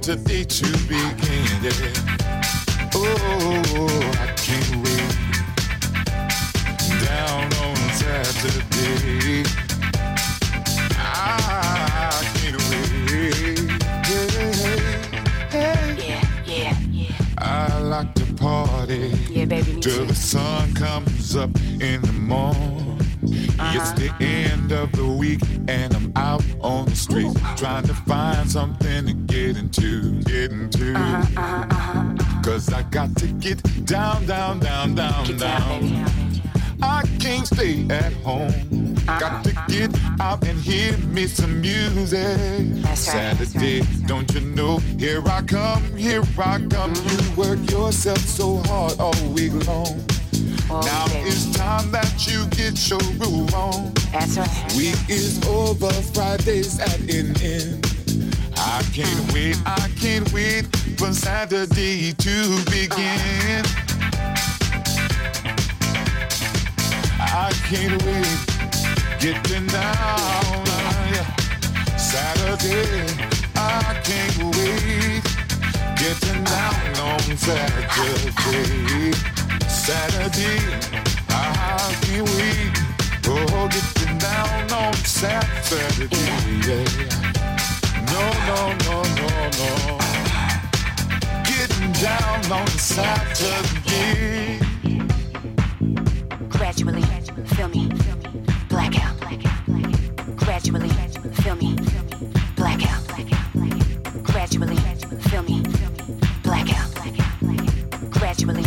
for Saturday to right, Saturday, right, don't you know? Here I come, here I come. You work yourself so hard all week long. All Now it's time that you get your groove on. That's right. Week is over, Friday's at an end. I can't wait, I can't wait for Saturday to begin. I can't wait, getting down. Saturday, I can't wait, getting down on Saturday. Saturday, I can't wait, oh, getting down on Saturday. Yeah. No, no, no, no, no. Getting down on Saturday. Gradually, feel me, blackout. Gradually, feel me, Gradually, feel me, blackout. Gradually,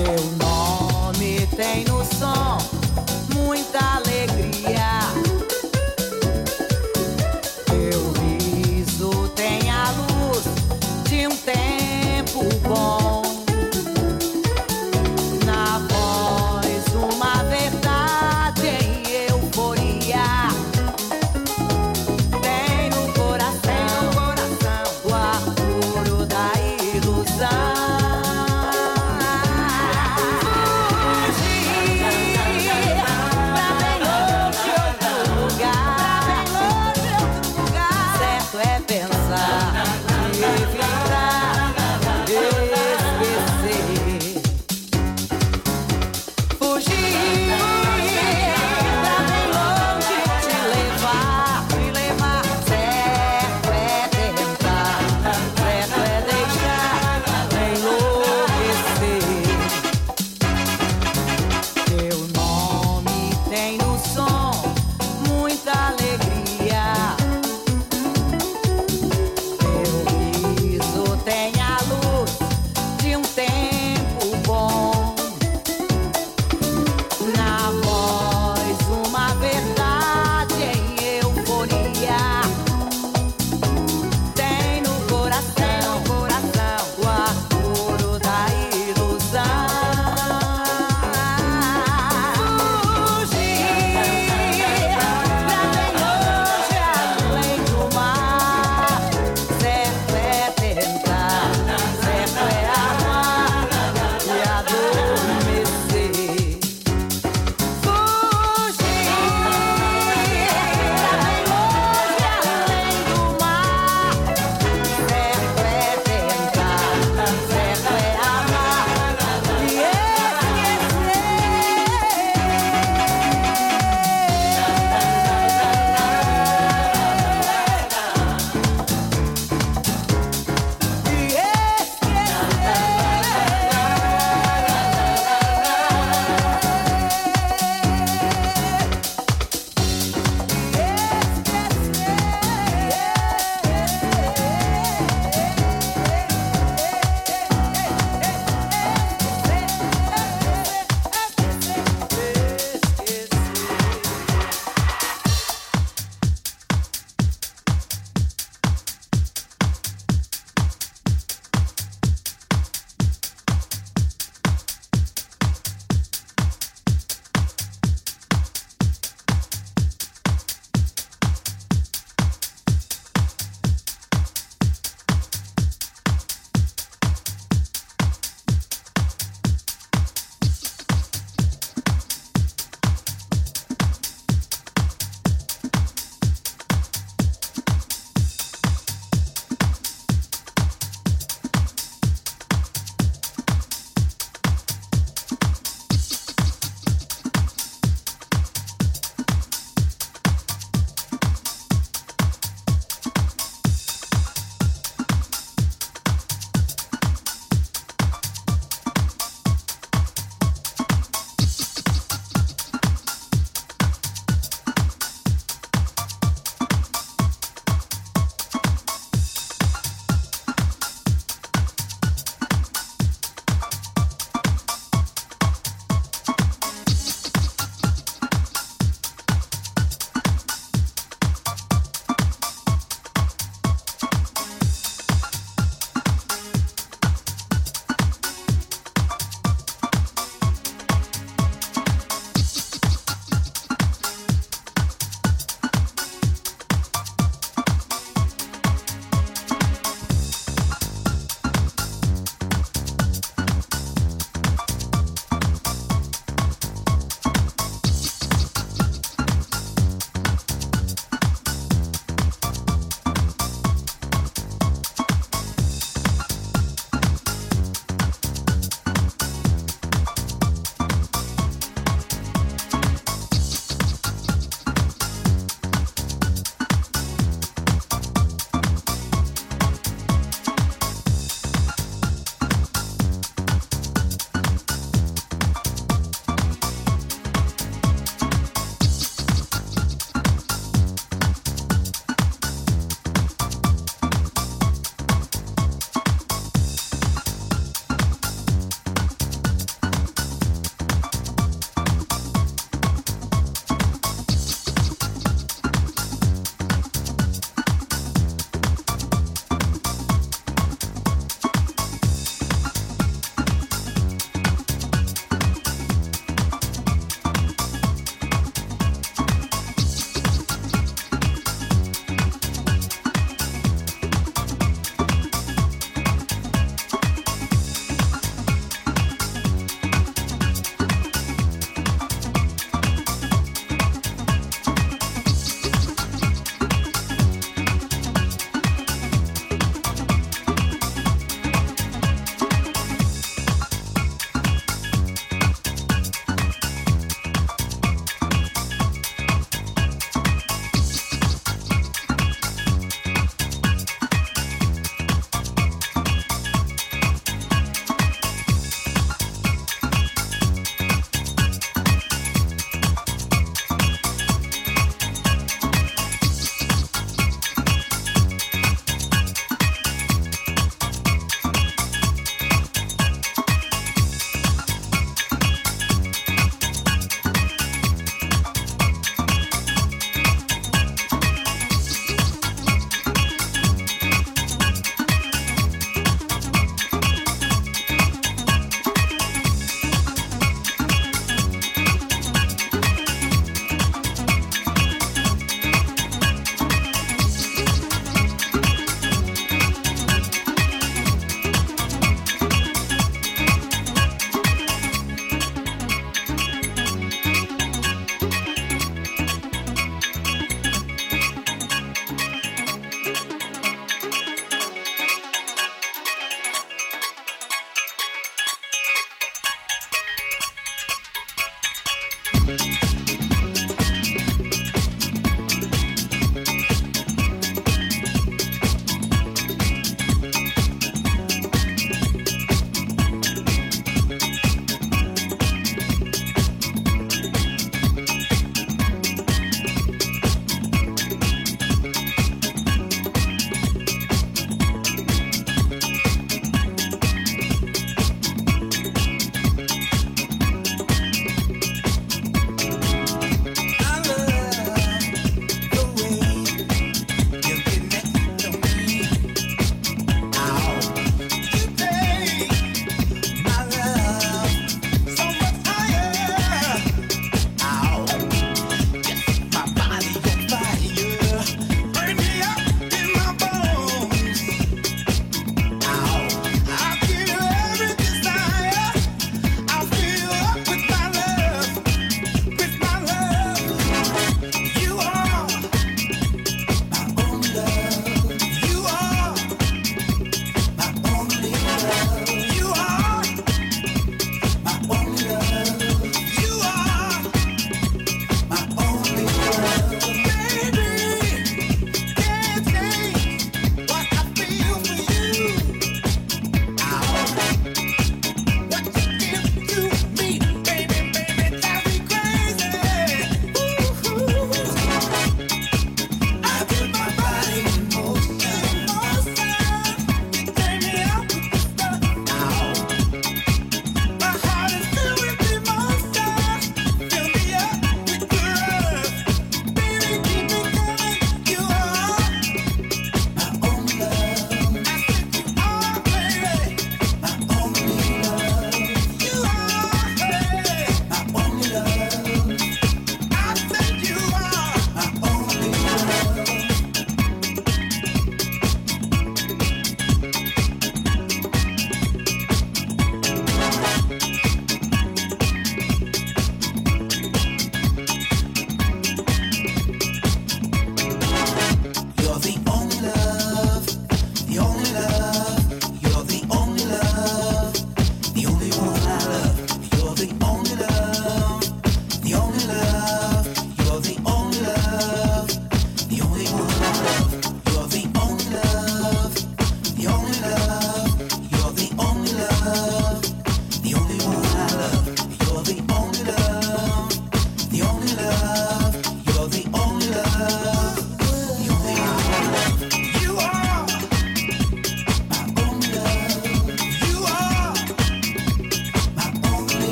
teu.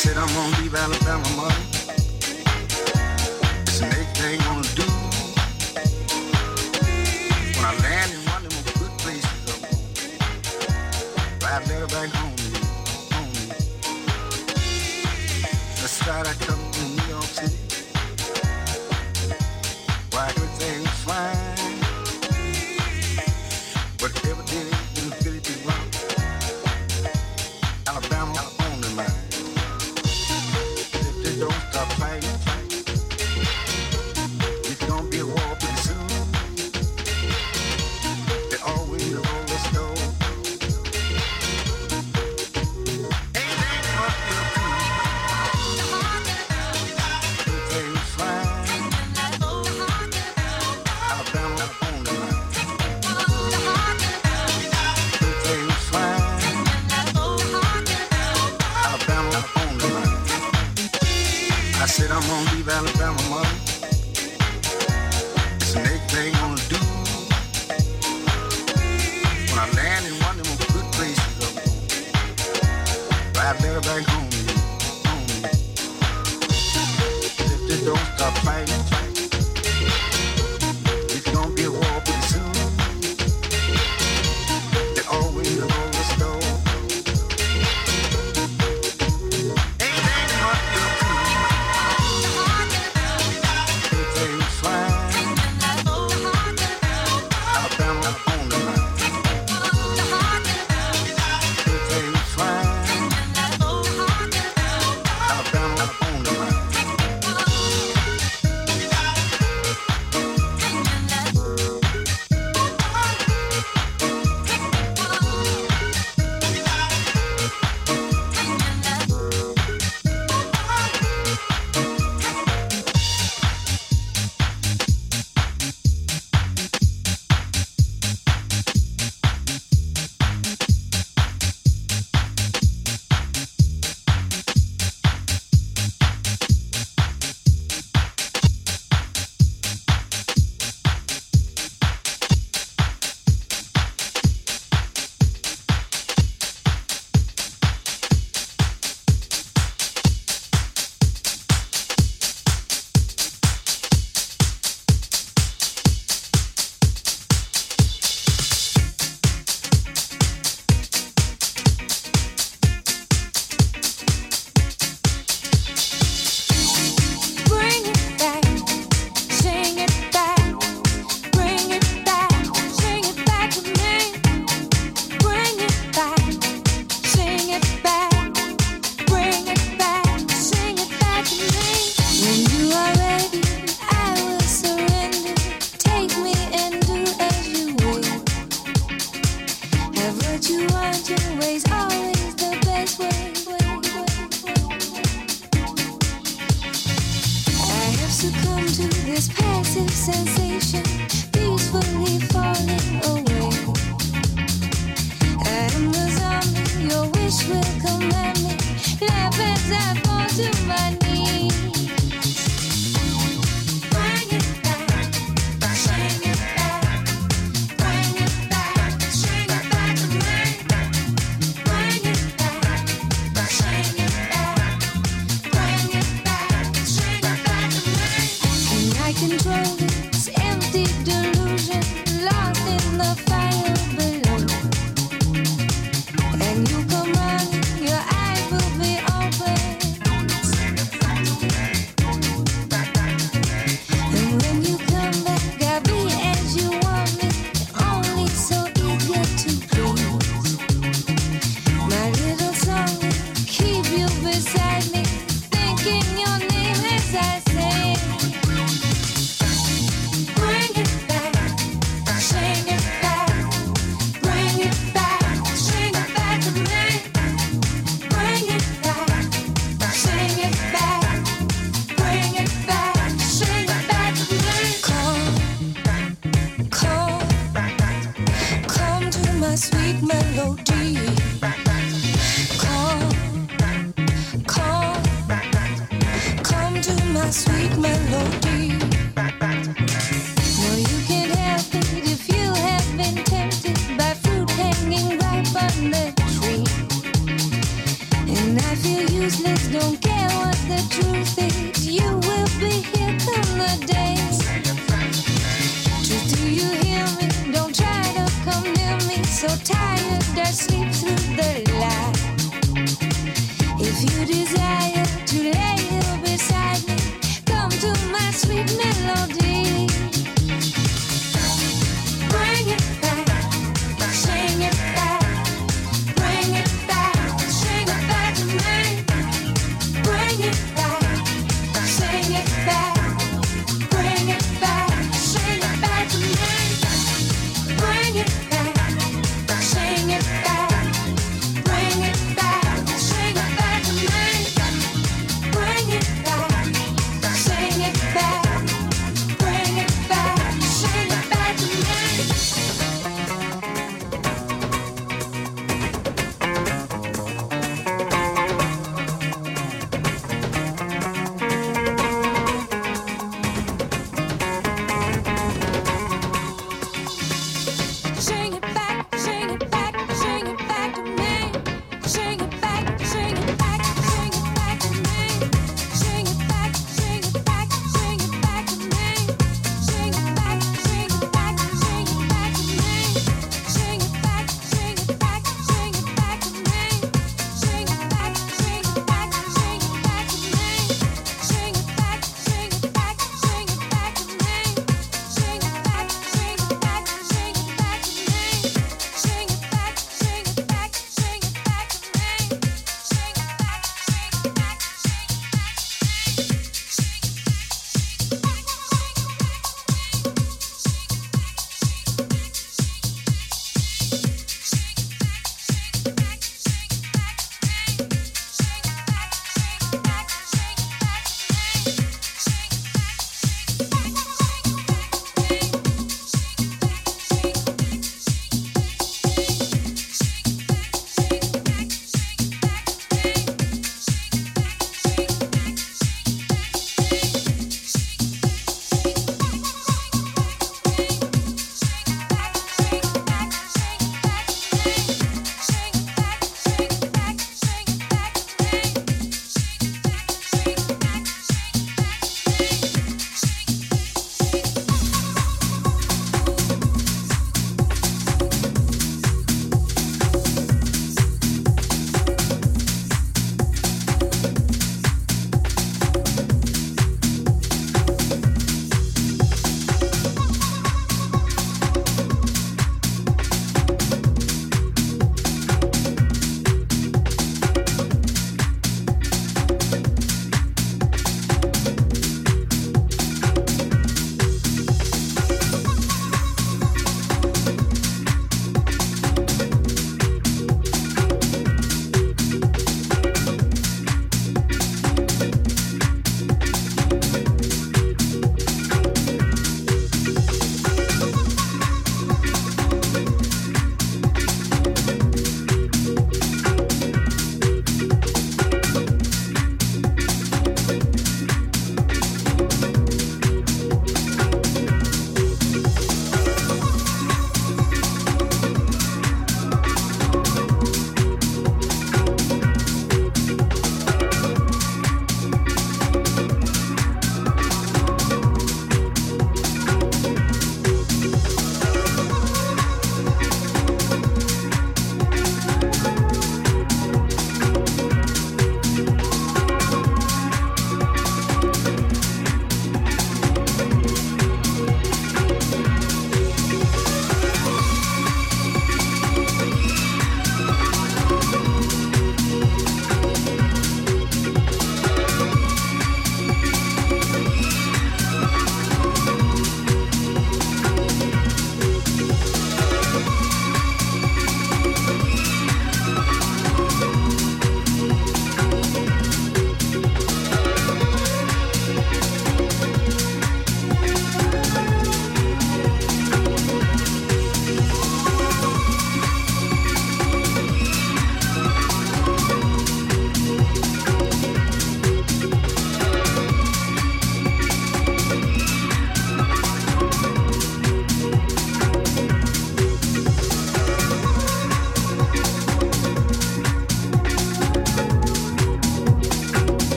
said I'm gonna leave Alabama, mother. It's the next thing I'm gonna do. When I land in one of them good places, I'm gonna ride back home. home. That's right, I